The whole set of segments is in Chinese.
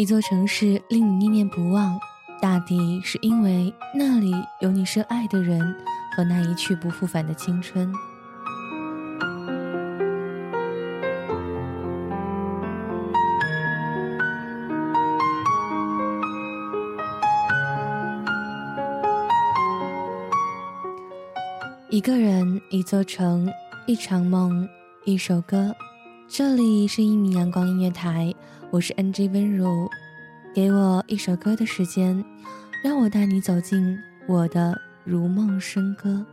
一座城市令你念念不忘，大抵是因为那里有你深爱的人和那一去不复返的青春。一个人，一座城，一场梦，一首歌。这里是一米阳光音乐台，我是 NG 温如，给我一首歌的时间，让我带你走进我的如梦笙歌。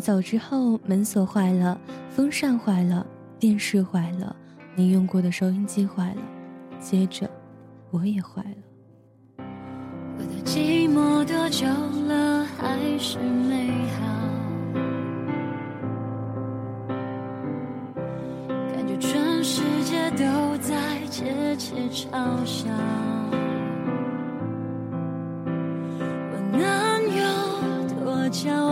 走之后，门锁坏了，风扇坏了，电视坏了，你用过的收音机坏了，接着我也坏了。我的寂寞多久了，还是美好？感觉全世界都在窃窃嘲笑。我能有多骄傲？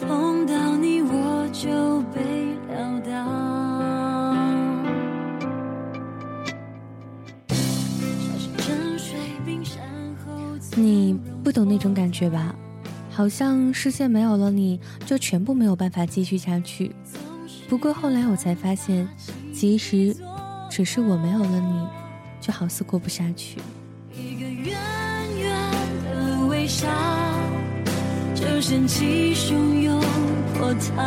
碰到你我就被撂倒。你不懂那种感觉吧？好像视线没有了你就全部没有办法继续下去。不过后来我才发现，其实只是我没有了你，就好似过不下去。就掀起汹涌波涛，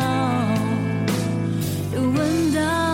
又闻到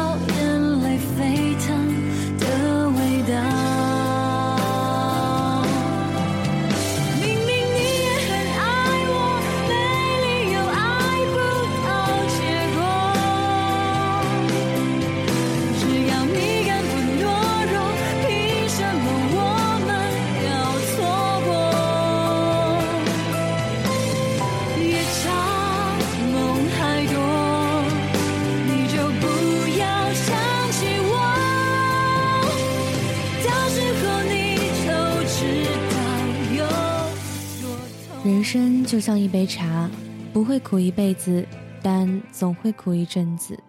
人生就像一杯茶，不会苦一辈子，但总会苦一阵子。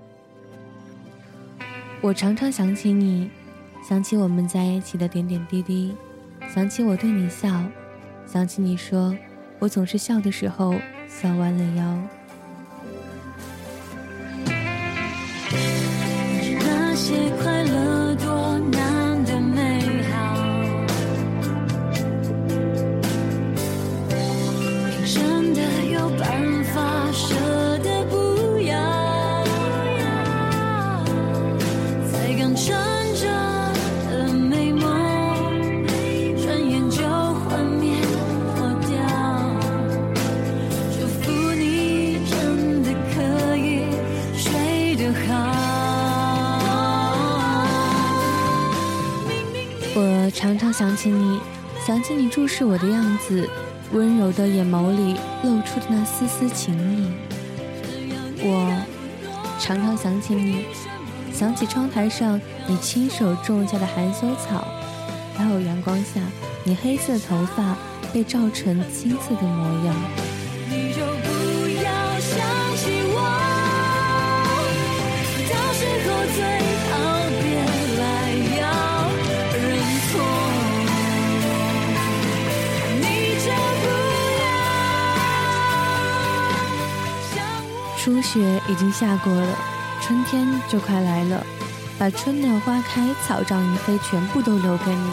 我常常想起你，想起我们在一起的点点滴滴，想起我对你笑，想起你说我总是笑的时候笑弯了腰。那些快想起你，想起你注视我的样子，温柔的眼眸里露出的那丝丝情意。我常常想起你，想起窗台上你亲手种下的含羞草，还有阳光下你黑色头发被照成青色的模样。初雪已经下过了，春天就快来了，把春暖花开、草长莺飞全部都留给你，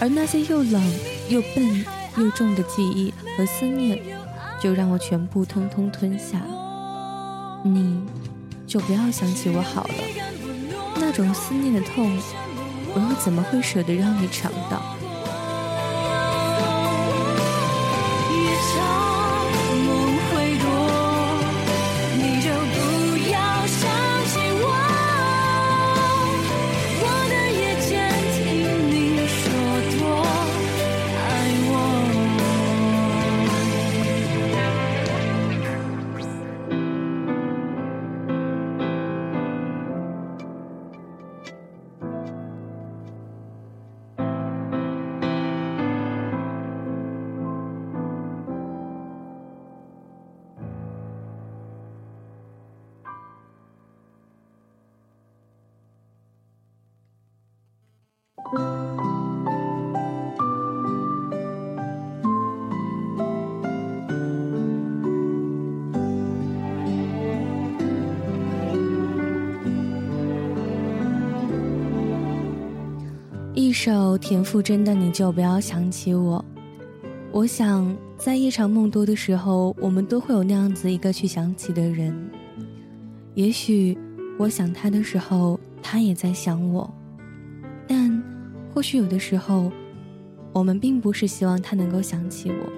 而那些又冷又笨又重的记忆和思念，就让我全部通通吞下。你，就不要想起我好了，那种思念的痛，我又怎么会舍得让你尝到？一首田馥甄的《你就不要想起我》，我想在夜长梦多的时候，我们都会有那样子一个去想起的人。也许我想他的时候，他也在想我，但或许有的时候，我们并不是希望他能够想起我。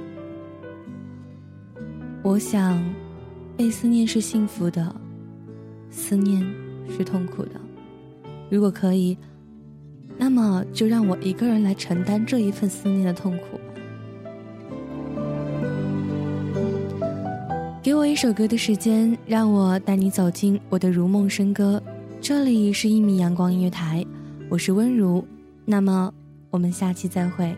我想，被思念是幸福的，思念是痛苦的。如果可以。那么就让我一个人来承担这一份思念的痛苦。给我一首歌的时间，让我带你走进我的如梦笙歌。这里是一米阳光音乐台，我是温如。那么我们下期再会。